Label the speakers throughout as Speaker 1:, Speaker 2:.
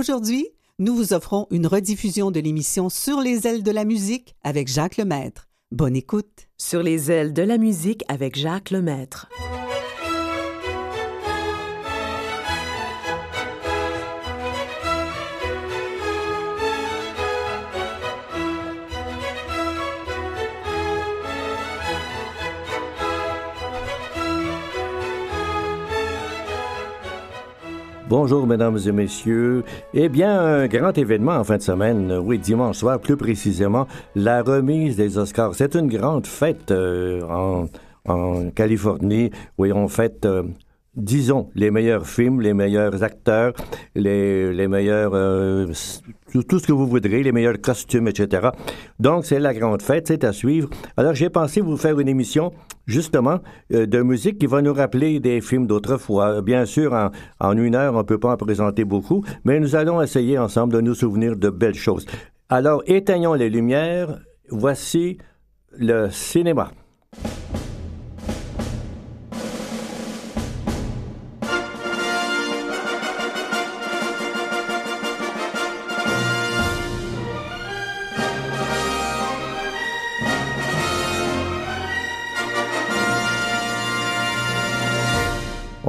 Speaker 1: Aujourd'hui, nous vous offrons une rediffusion de l'émission Sur les ailes de la musique avec Jacques Lemaître. Bonne écoute.
Speaker 2: Sur les ailes de la musique avec Jacques Lemaître.
Speaker 3: Bonjour, mesdames et messieurs. Eh bien, un grand événement en fin de semaine, oui, dimanche soir, plus précisément, la remise des Oscars. C'est une grande fête euh, en, en, Californie où on fête euh, disons, les meilleurs films, les meilleurs acteurs, les, les meilleurs, euh, tout, ce que vous voudrez, les meilleurs costumes, etc. Donc, c'est la grande fête, c'est à suivre. Alors, j'ai pensé vous faire une émission, justement, euh, de musique qui va nous rappeler des films d'autrefois. Bien sûr, en, en une heure, on ne peut pas en présenter beaucoup, mais nous allons essayer ensemble de nous souvenir de belles choses. Alors, éteignons les lumières. Voici le cinéma.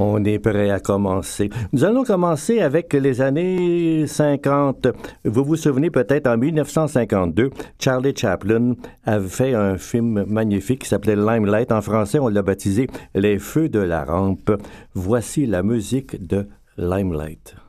Speaker 3: On est prêt à commencer. Nous allons commencer avec les années 50. Vous vous souvenez peut-être en 1952, Charlie Chaplin avait fait un film magnifique qui s'appelait Limelight. En français, on l'a baptisé Les Feux de la Rampe. Voici la musique de Limelight.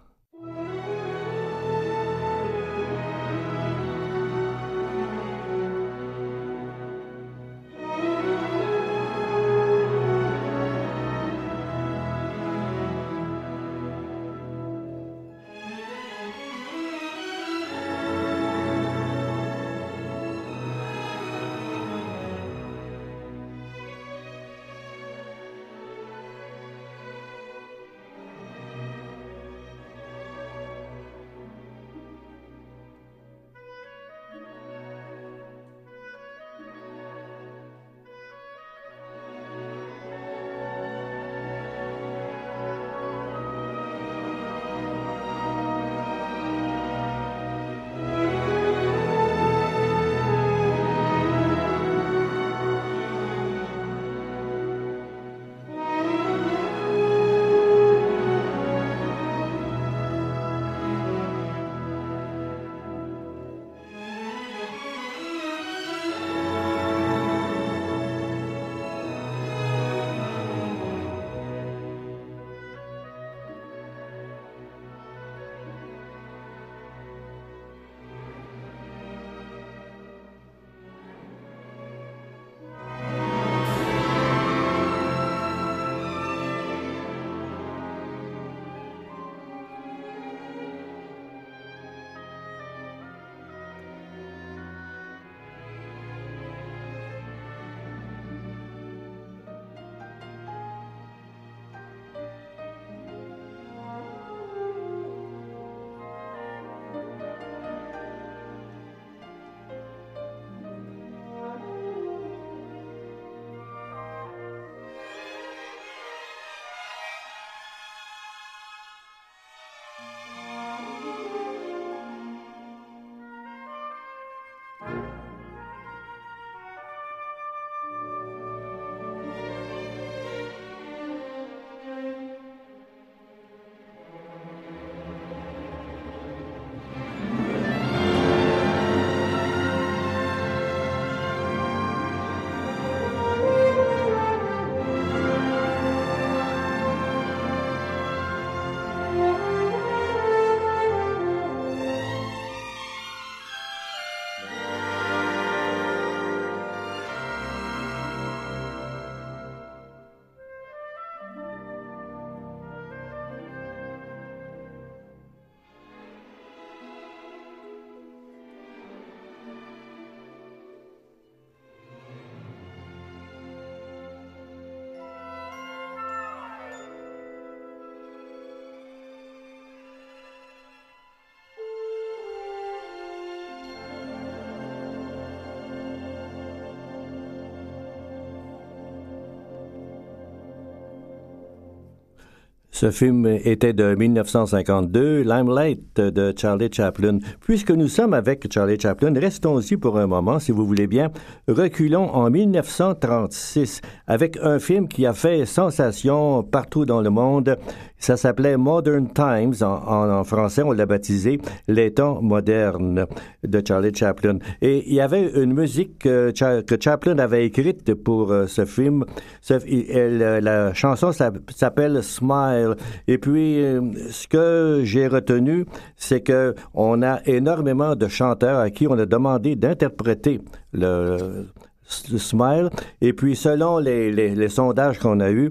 Speaker 3: Ce film était de 1952, Limelight de Charlie Chaplin. Puisque nous sommes avec Charlie Chaplin, restons-y pour un moment, si vous voulez bien. Reculons en 1936 avec un film qui a fait sensation partout dans le monde. Ça s'appelait Modern Times en, français, on l'a baptisé Les temps modernes de Charlie Chaplin. Et il y avait une musique que, Chaplin avait écrite pour euh, ce film. la chanson s'appelle Smile. Et puis, euh, ce que j'ai retenu, c'est que on a énormément de chanteurs à qui on a demandé d'interpréter le, Smile. Et puis, selon les, sondages qu'on a eus,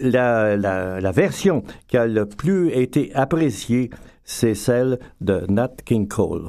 Speaker 3: la, version qui a le plus été appréciée, c'est celle de Nat King Cole.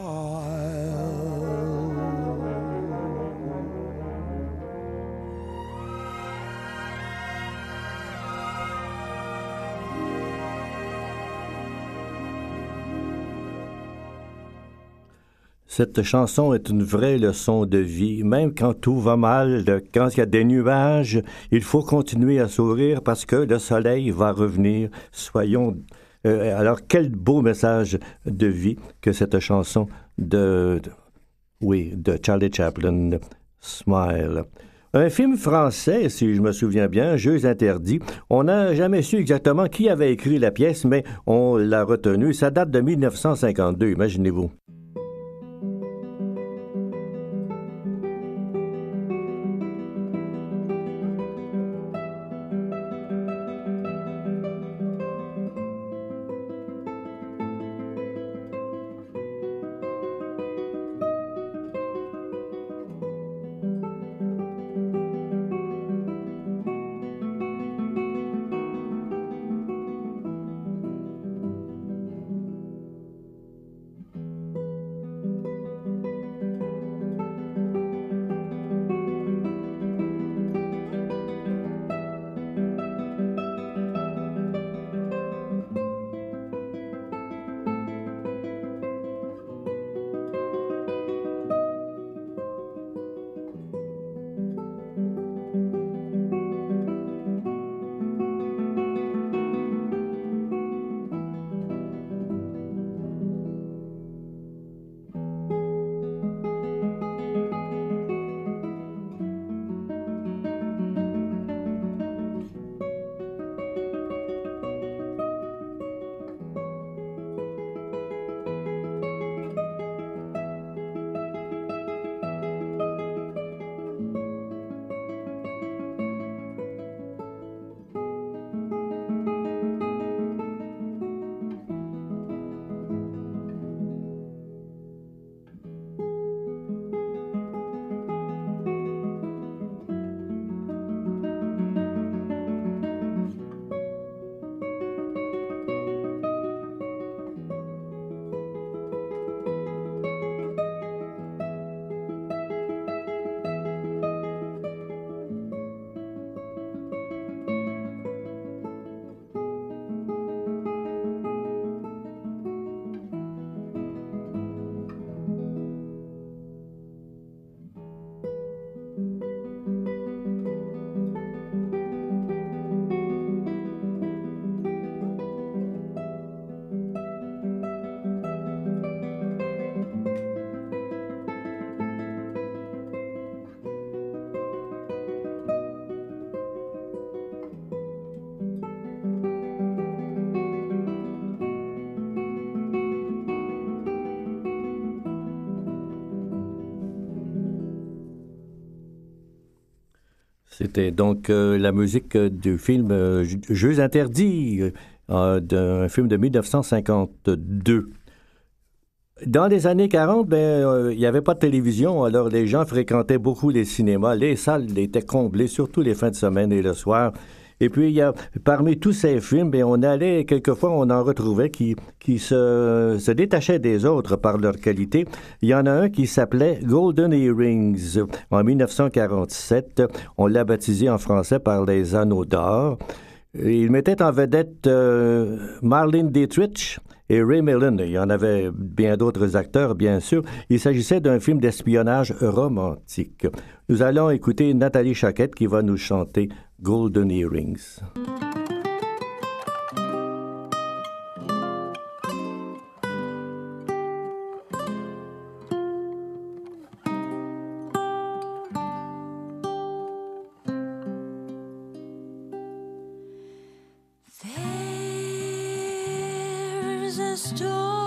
Speaker 3: Cette chanson est une vraie leçon de vie. Même quand tout va mal, quand il y a des nuages, il faut continuer à sourire parce que le soleil va revenir. Soyons. Euh, alors, quel beau message de vie que cette chanson de, oui, de Charlie Chaplin, Smile. Un film français, si je me souviens bien, Jeux interdits. On n'a jamais su exactement qui avait écrit la pièce, mais on l'a retenu. Ça date de 1952, imaginez-vous. C'était donc euh, la musique du film euh, Jeux interdits, euh, d'un film de 1952. Dans les années 40, ben, il n'y avait pas de télévision, alors les gens fréquentaient beaucoup les cinémas. Les salles étaient comblées, surtout les fins de semaine et le soir. Et puis, parmi tous ces films, ben, on allait, quelquefois, on en retrouvait qui, qui se, détachaient des autres par leur qualité. Il y en a un qui s'appelait Golden Earrings en 1947. On l'a baptisé en français par les Anneaux d'or. Il mettait en vedette euh, Marlene Dietrich et Ray Milland. Il y en avait bien d'autres acteurs, bien sûr. Il s'agissait d'un film d'espionnage romantique. Nous allons écouter Nathalie Chaquette qui va nous chanter Golden Earrings.
Speaker 4: storm.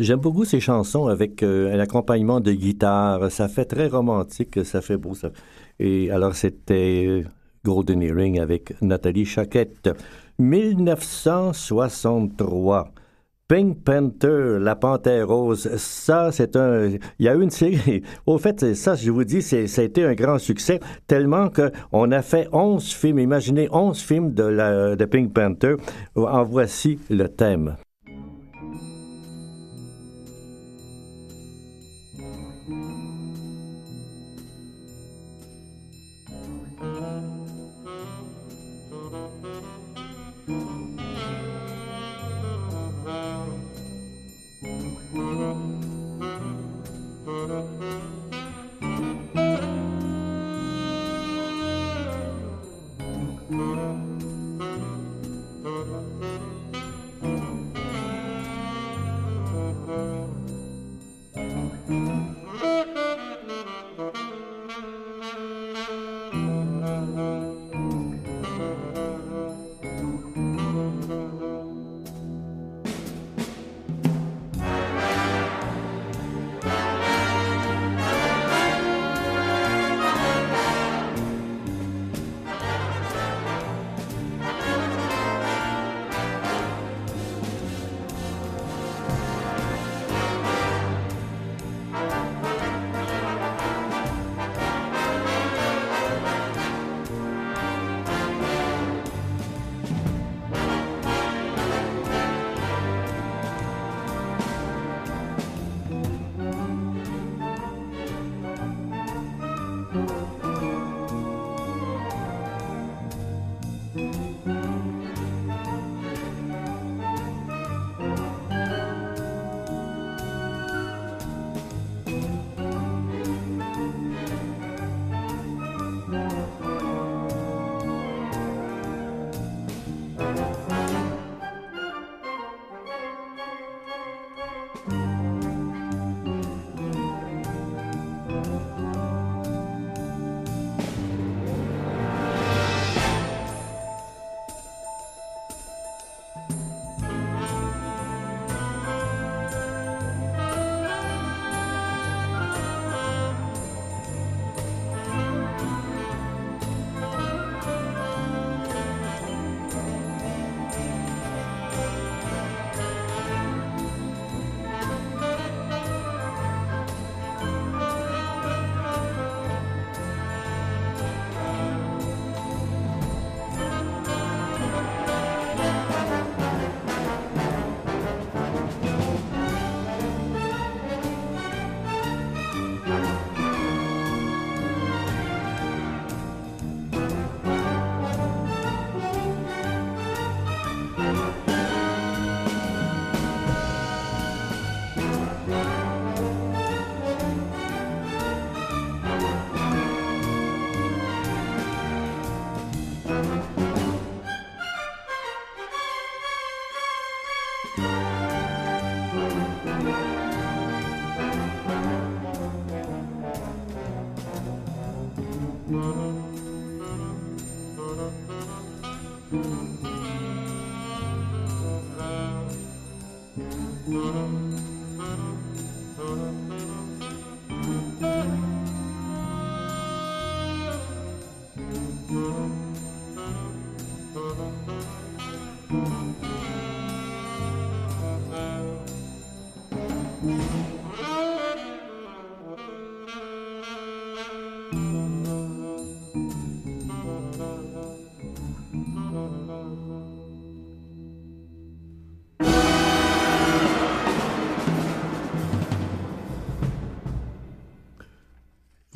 Speaker 3: J'aime beaucoup ces chansons avec euh, un accompagnement de guitare. Ça fait très romantique, ça fait beau. Ça. Et alors, c'était euh, Golden Earring avec Nathalie Chaquette. 1963. Pink Panther, la panthère rose, ça, c'est un. Il y a eu une série. Au fait, ça, je vous dis, c'est, ça a été un grand succès, tellement qu'on a fait 11 films. Imaginez 11 films de, la, de Pink Panther. En voici le thème.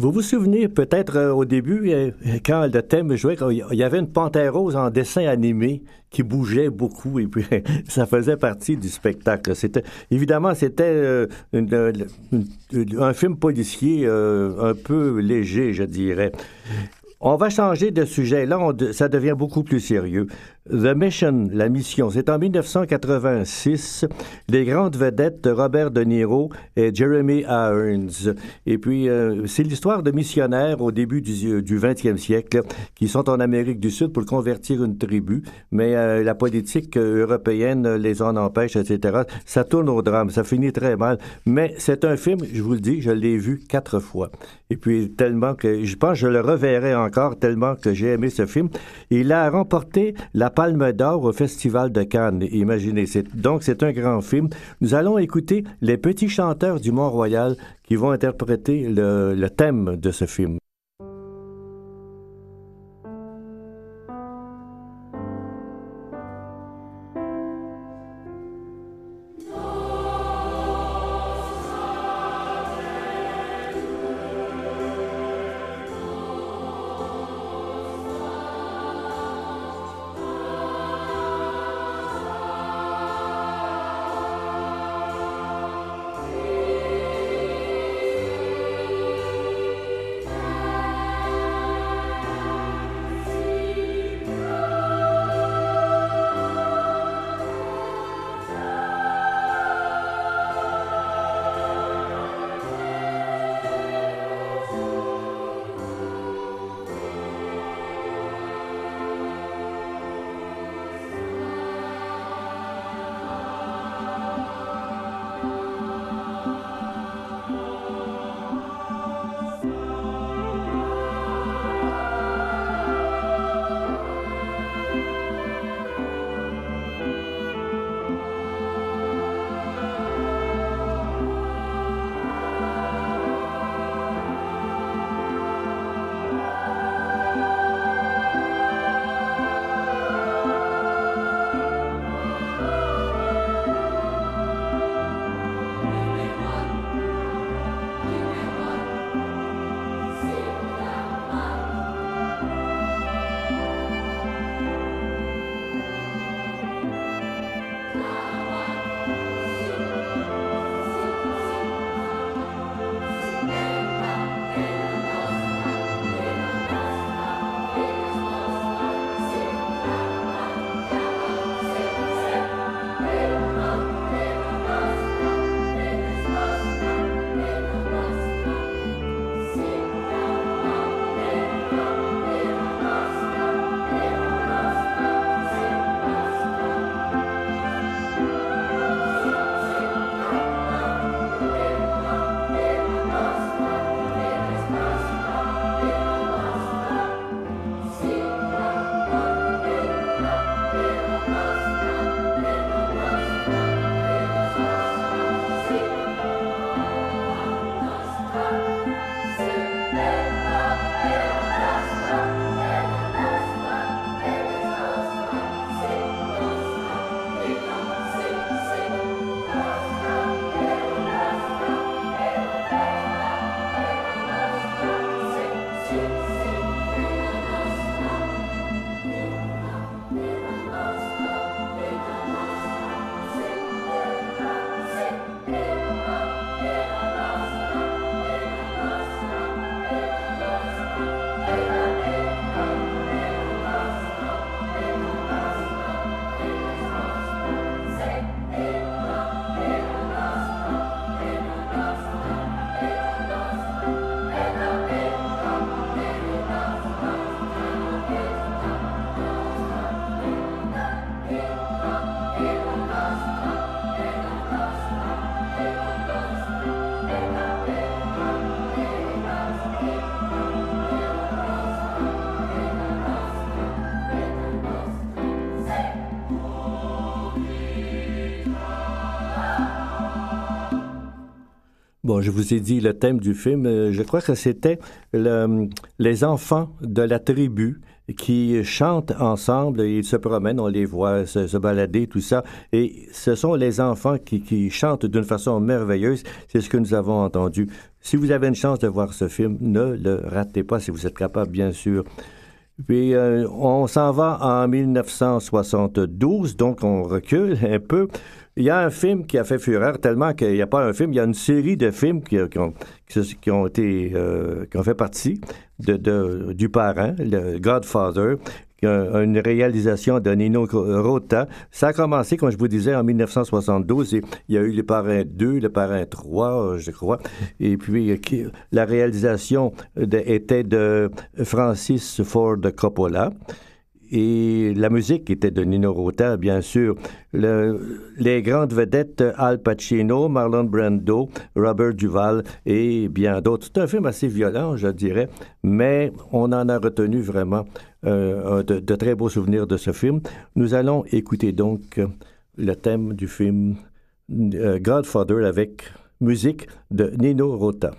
Speaker 3: Vous vous souvenez peut-être euh, au début, euh, quand le thème jouait, il y avait une panthère rose en dessin animé qui bougeait beaucoup et puis ça faisait partie du spectacle. C'était évidemment c'était euh, un film policier un peu léger, je dirais. On va changer de sujet. Là, ça devient beaucoup plus sérieux. The Mission, la mission, c'est en 1986. Les grandes vedettes de Robert De Niro et Jeremy Irons. Et puis, euh, c'est l'histoire de missionnaires au début du, du 20e siècle qui sont en Amérique du Sud pour convertir une tribu, mais euh, la politique euh, européenne les en empêche, etc. Ça tourne au drame, ça finit très mal. Mais c'est un film, je vous le dis, je l'ai vu quatre fois. Et puis, tellement que, je pense que je le reverrai encore tellement que j'ai aimé ce film. Il a remporté la Palme d'Or au Festival de Cannes. Imaginez, donc c'est un grand film. Nous allons écouter les petits chanteurs du Mont-Royal qui vont interpréter le, le thème de ce film. Bon, je vous ai dit le thème du film. Euh, Je crois que c'était le- les enfants de la tribu qui chantent ensemble. Ils se promènent, on les voit se, balader, tout ça. Et ce sont les enfants qui, qui chantent d'une façon merveilleuse. C'est ce que nous avons entendu. Si vous avez une chance de voir ce film, ne le ratez pas si vous êtes capable, bien sûr. Puis euh, on s'en va en 1972, donc on recule un peu. Il y a un film qui a fait fureur tellement qu'il n'y a pas un film, il y a une série de films qui, qui ont, été euh, qui ont fait partie de, du parent, le Godfather, une réalisation de Nino Rota. Ça a commencé, comme je vous disais, en 1972 et il y a eu Les Parrains 2, Le Parrain 3, je crois. Et puis, euh, la réalisation était de Francis Ford Coppola. Et la musique était de Nino Rota, bien sûr. Le- les grandes vedettes Al Pacino, Marlon Brando, Robert Duval et bien d'autres. C'est un film assez violent, je dirais, mais on en a retenu vraiment euh, de, très beaux souvenirs de ce film. Nous allons écouter donc le thème du film euh, Godfather avec musique de Nino Rota.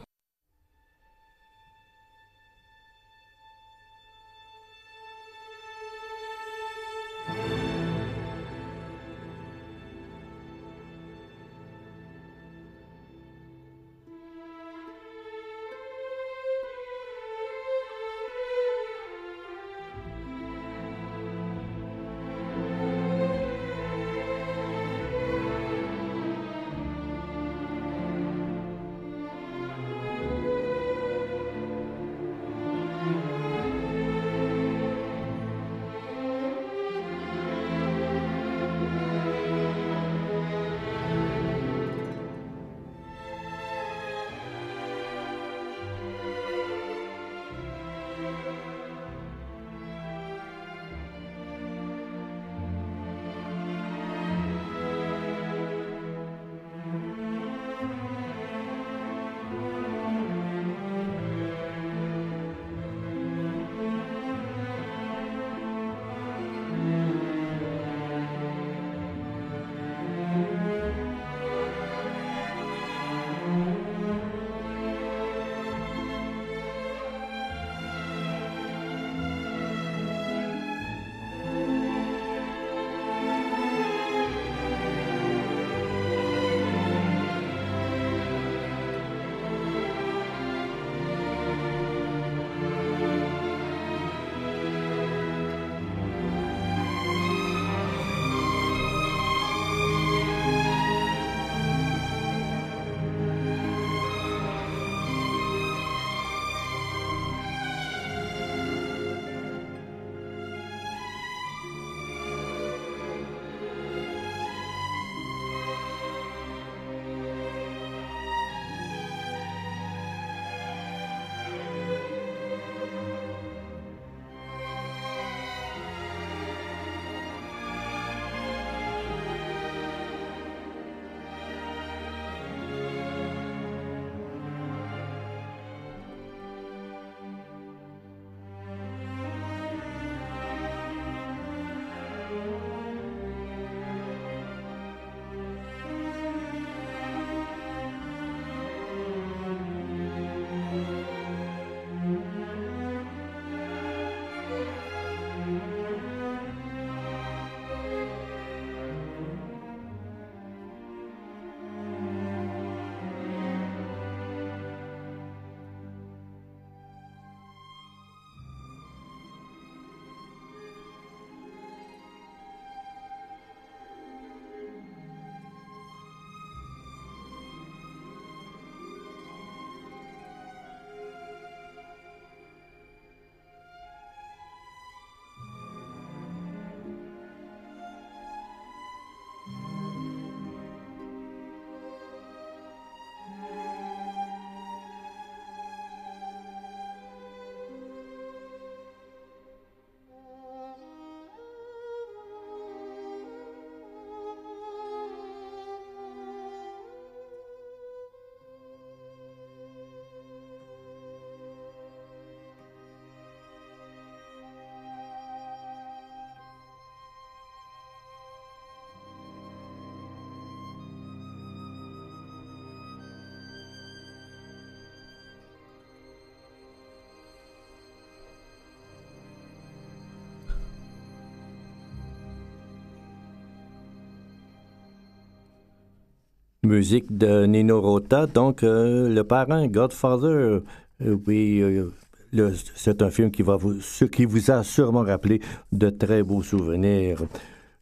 Speaker 3: Musique de Nino Rota, donc euh, le parrain Godfather. euh, oui, euh, c'est un film qui va vous, ce qui vous a sûrement rappelé de très beaux souvenirs.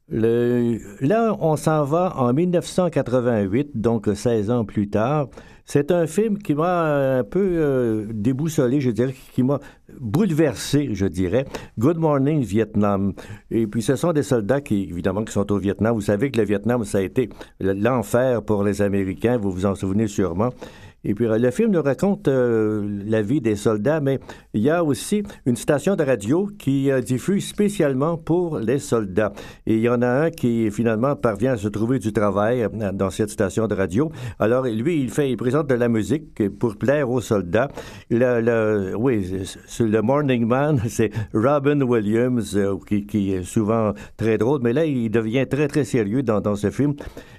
Speaker 3: Là, on s'en va en 1988, donc 16 ans plus tard. C'est un film qui m'a un peu euh, déboussolé, je dirais, qui m'a bouleversé, je dirais. Good Morning Vietnam. Et puis, ce sont des soldats qui, évidemment, sont au Vietnam. Vous savez que le Vietnam, ça a été l'enfer pour les Américains, vous vous en souvenez sûrement. Et puis, le film nous raconte euh, la vie des soldats, mais il y a aussi une station de radio qui euh, diffuse spécialement pour les soldats. Et il y en a un qui, finalement, parvient à se trouver du travail euh, dans cette station de radio. Alors, lui, il fait, il présente de la musique pour plaire aux soldats. Le, oui, le Morning Man, c'est Robin Williams, qui, qui est souvent très drôle, mais là, il devient très, très sérieux dans, dans ce film.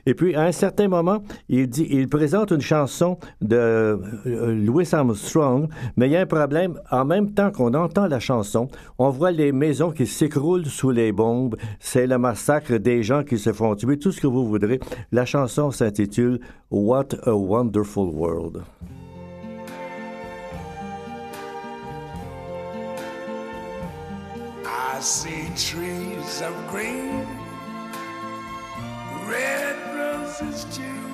Speaker 3: Et puis, à un certain moment, il dit, il présente une chanson de euh, Louis Armstrong, mais il y a un problème. En même temps qu'on entend la chanson, on voit les maisons qui s'écroulent sous les bombes. C'est le massacre des gens qui se font tuer, tout ce que vous voudrez. La chanson s'intitule What a Wonderful World.
Speaker 5: I see trees of green, red roses.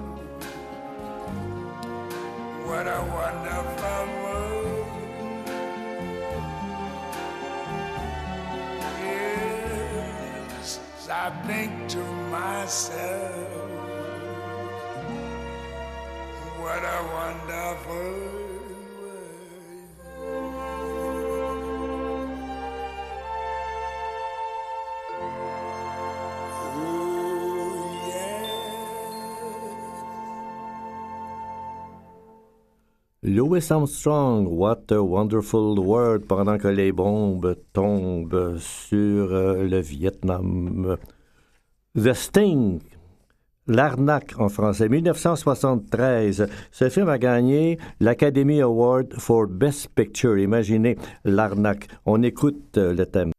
Speaker 5: wonderful world. Yes, I think to myself,
Speaker 3: Louis Armstrong, What a Wonderful World, pendant que les bombes tombent sur euh, le Vietnam. The Sting, L'arnaque en français, 1973. Ce film a gagné l'Academy Award for Best Picture. Imaginez l'arnaque. On écoute euh, le thème.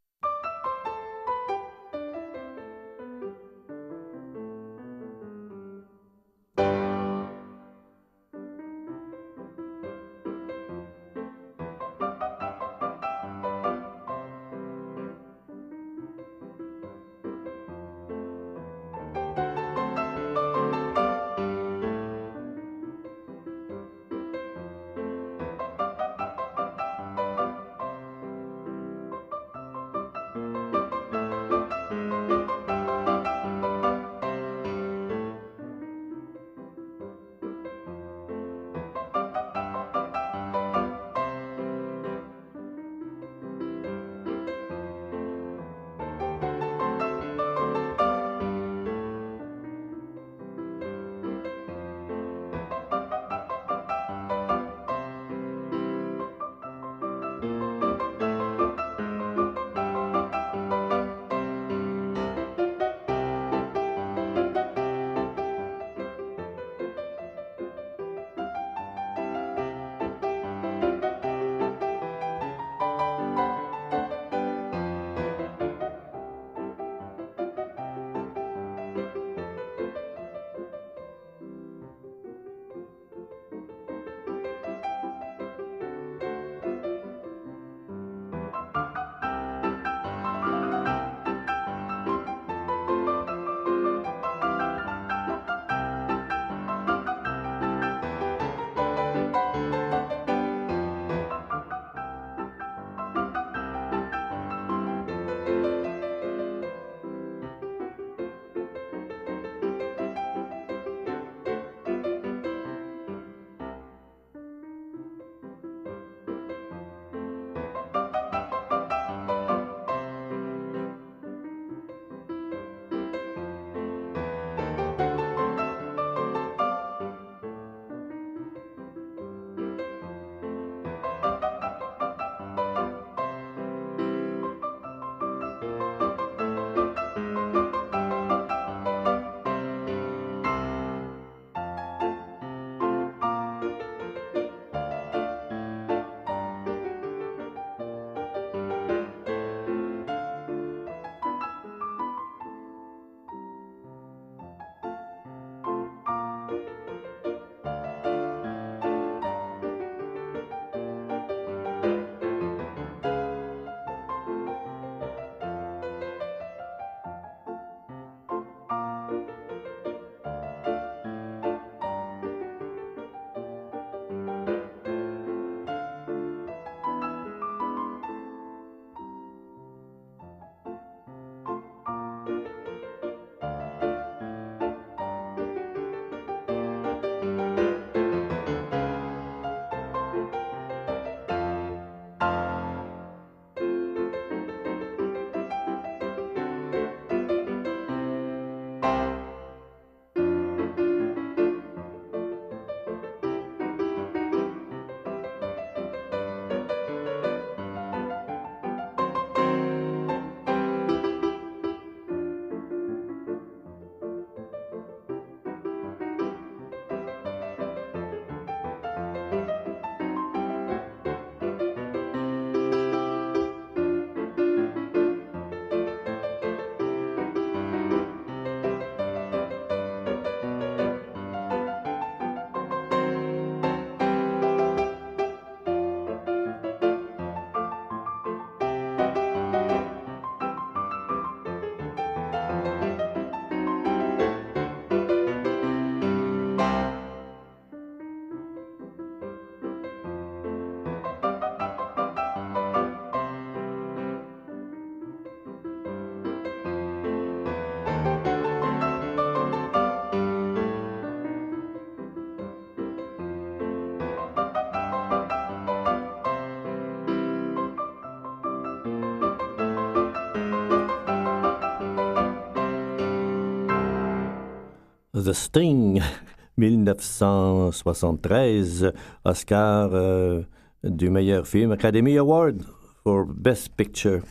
Speaker 3: The Sting, 1973, Oscar euh, du meilleur film, Academy Award for Best Picture.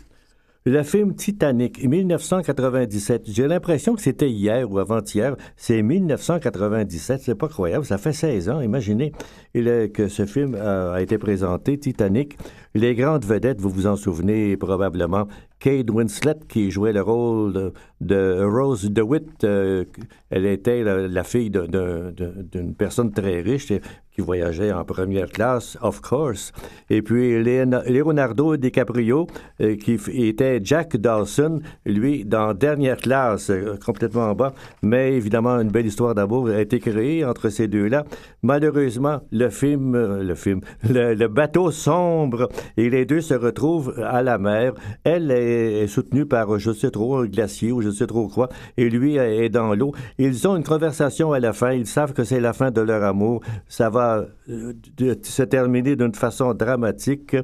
Speaker 3: Le film Titanic, 1997. J'ai l'impression que c'était hier ou avant-hier. C'est 1997. C'est pas croyable. Ça fait 16 ans. Imaginez que ce film euh, a été présenté, Titanic. Les grandes vedettes, vous vous en souvenez probablement. Kate Winslet, qui jouait le rôle de, Rose DeWitt. euh, elle était la, la fille d'une personne très riche qui voyageait en première classe, of course. Et puis Leonardo DiCaprio, euh, qui était Jack Dawson, lui, dans dernière classe, euh, complètement en bas. Mais évidemment, une belle histoire d'amour a été créée entre ces deux-là. Malheureusement, le film, euh, le film, le bateau sombre et les deux se retrouvent à la mer. Elle est, est soutenue par, je sais trop, un glacier ou je sais trop quoi, et lui est dans l'eau. Ils ont une conversation à la fin. Ils savent que c'est la fin de leur amour. Ça va euh, de- se terminer d'une façon dramatique.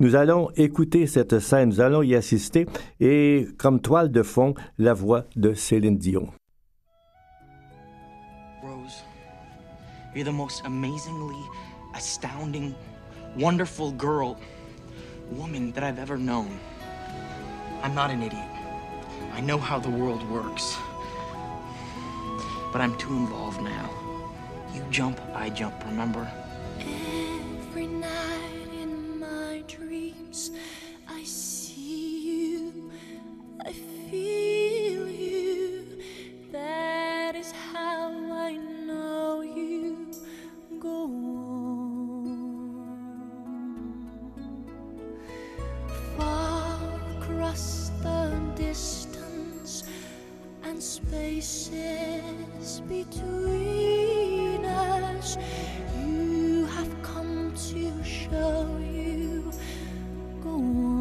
Speaker 3: Nous allons écouter cette scène, nous allons y assister, et comme toile de fond, la voix de Céline Dion.
Speaker 6: Rose, you're the most amazingly astounding, wonderful girl, woman that I've ever known. I'm not an idiot. I know how the world works. But I'm too involved now. You jump, I jump, remember?
Speaker 4: Every night in my dreams, I see you, I feel you. That is how I know you go on. Far across the distance and spaces between You have come to show you go on.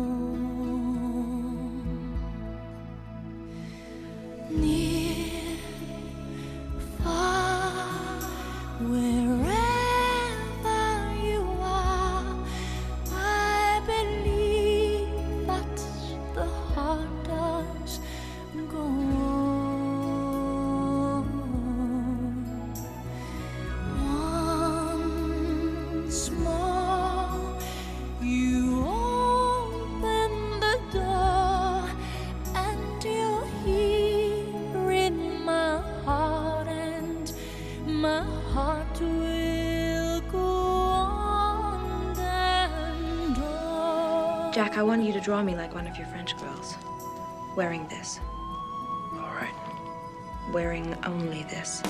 Speaker 7: Draw me like one of your French girls. Wearing this.
Speaker 6: All right.
Speaker 7: Wearing only this.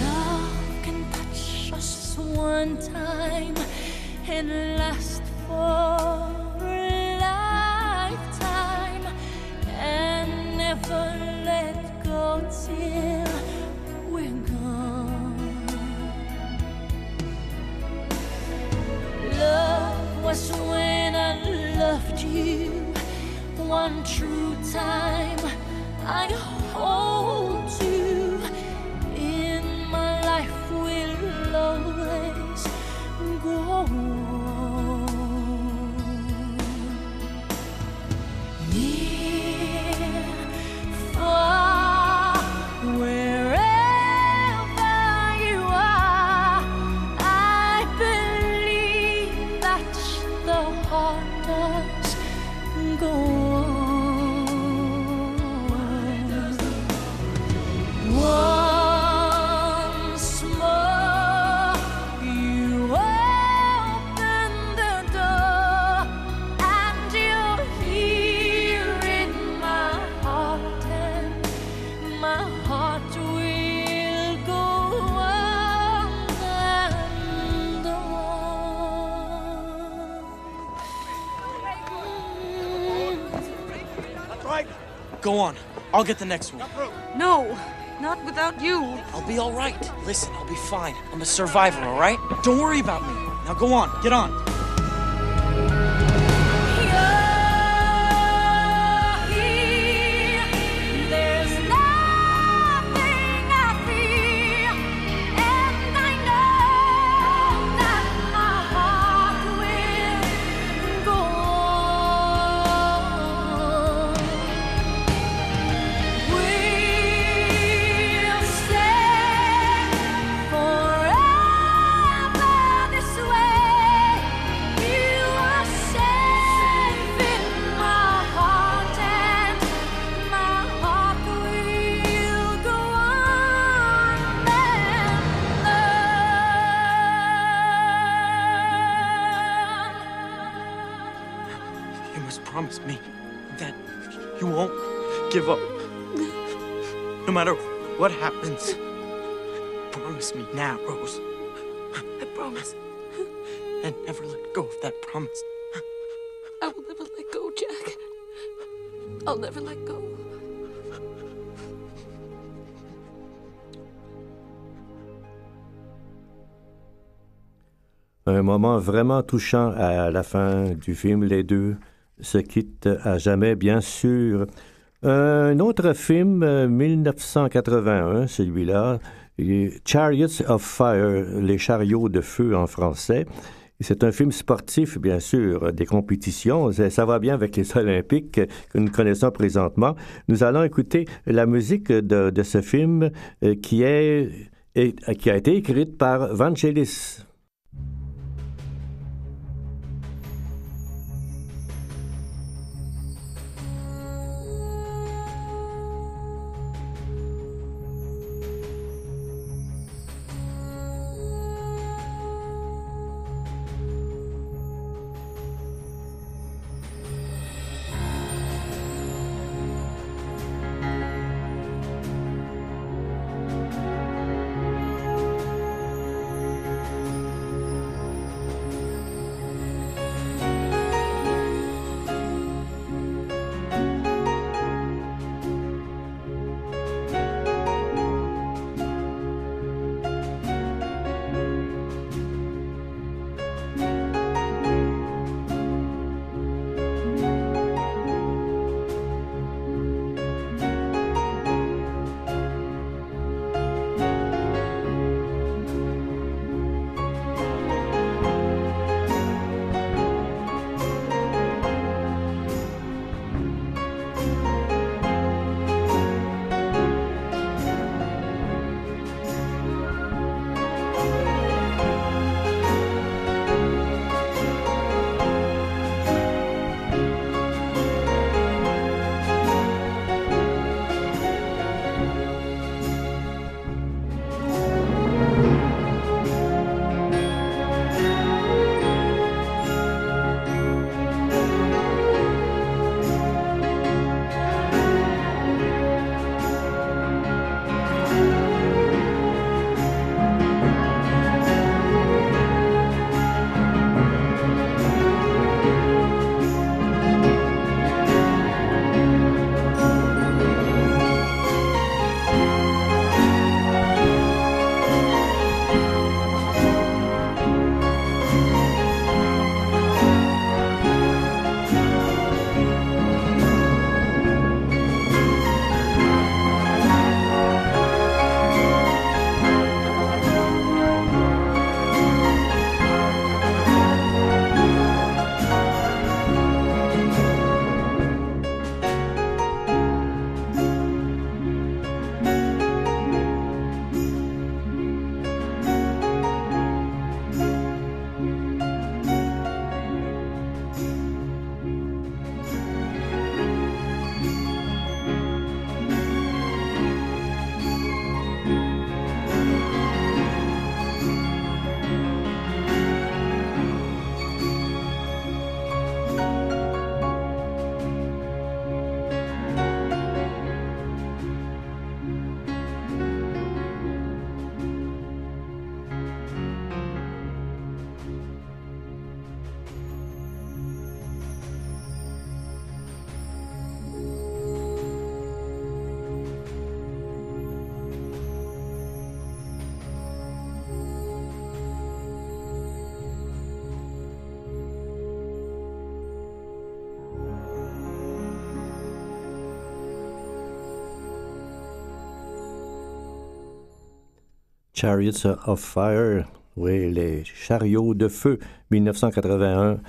Speaker 4: Love can touch us one time and last for a lifetime and never let go till one true time. I on. Go on.
Speaker 6: I'll get the next one.
Speaker 7: No, not without you.
Speaker 6: I'll be all right. Listen, I'll be fine. I'm a survivor, all right? Don't worry about me. Now go on. Get on.
Speaker 3: Un moment vraiment touchant à la fin du film. Les deux se quittent à jamais, bien sûr. Un autre film, euh, 1981, celui-là, et Chariots of Fire, les chariots de feu en français. C'est un film sportif, bien sûr, des compétitions. Ça, va bien avec les Olympiques que nous connaissons présentement. Nous allons écouter la musique de, ce film euh, qui, est- qui a été écrite par Vangelis. Chariots of Fire, oui, les chariots de feu, 1981,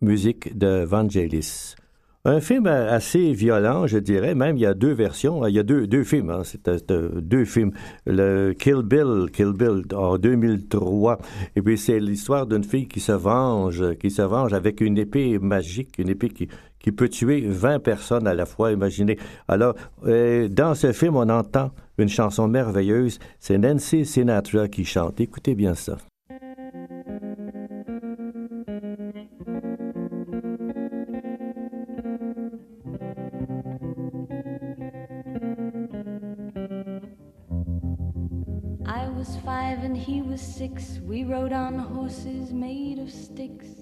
Speaker 3: musique de Vangelis. Un film assez violent, je dirais. Même, il y a deux versions. Il y a deux, deux films. hein. C'est euh, deux films. Le Kill Bill, Kill Bill en 2003. Et puis, c'est l'histoire d'une fille qui se venge, qui se venge avec une épée magique, une épée qui, qui peut tuer 20 personnes à la fois, imaginez. Alors, euh, dans ce film, on entend une chanson merveilleuse. C'est Nancy Sinatra qui chante. Écoutez bien ça.
Speaker 4: I was five and he was six. We rode on horses made of sticks.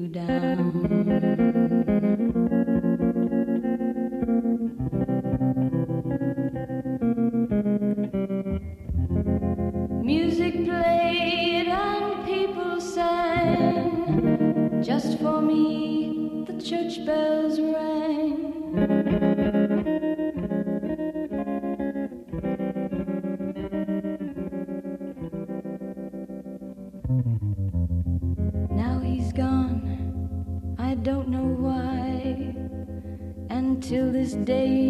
Speaker 4: down.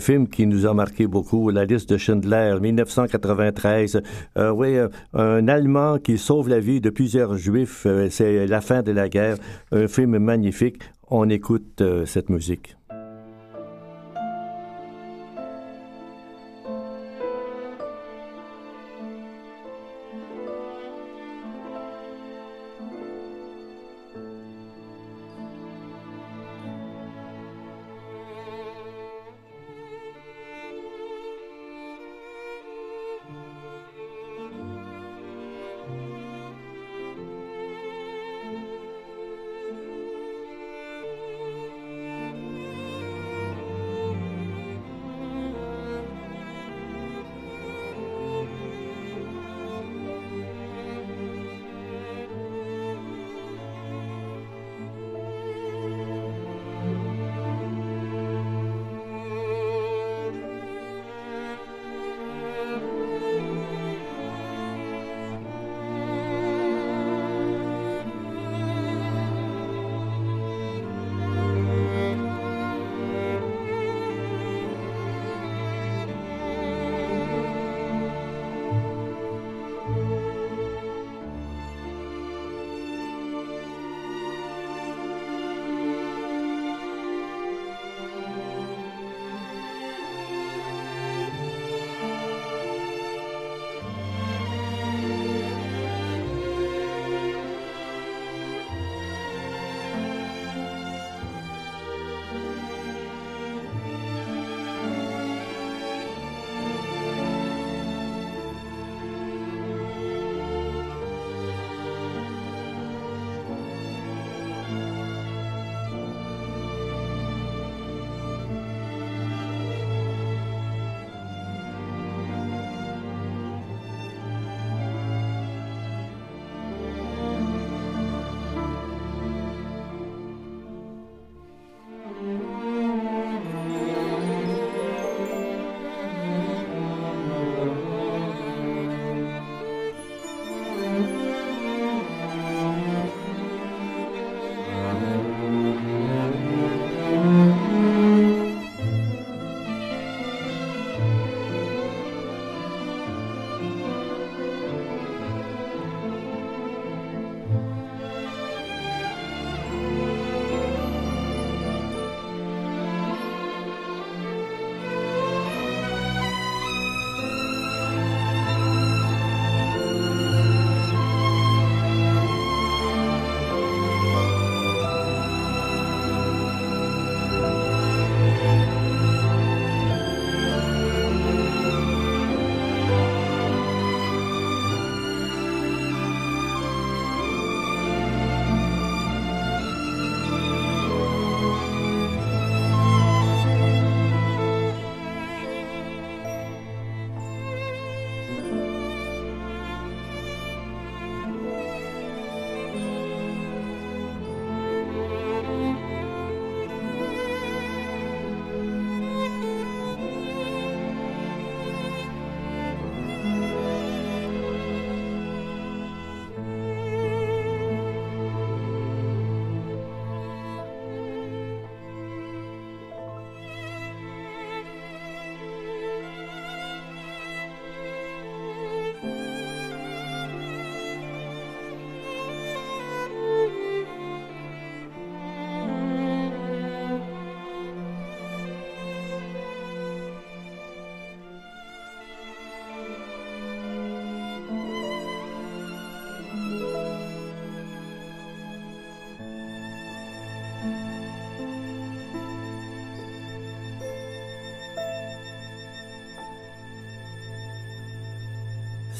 Speaker 3: Un film qui nous a marqué beaucoup, La liste de Schindler, 1993. Euh, oui, euh, un Allemand qui sauve la vie de plusieurs Juifs. Euh, c'est la fin de la guerre. Un film magnifique. On écoute cette musique.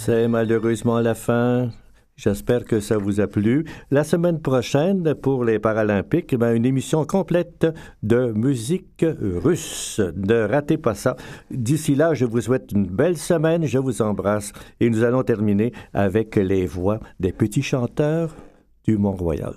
Speaker 3: C'est malheureusement la fin. J'espère que ça vous a plu. La semaine prochaine, pour les Paralympiques, ben, une émission complète de musique russe. Ne ratez pas ça. D'ici là, je vous souhaite une belle semaine. Je vous embrasse. Et nous allons terminer avec les voix des petits chanteurs du Mont-Royal.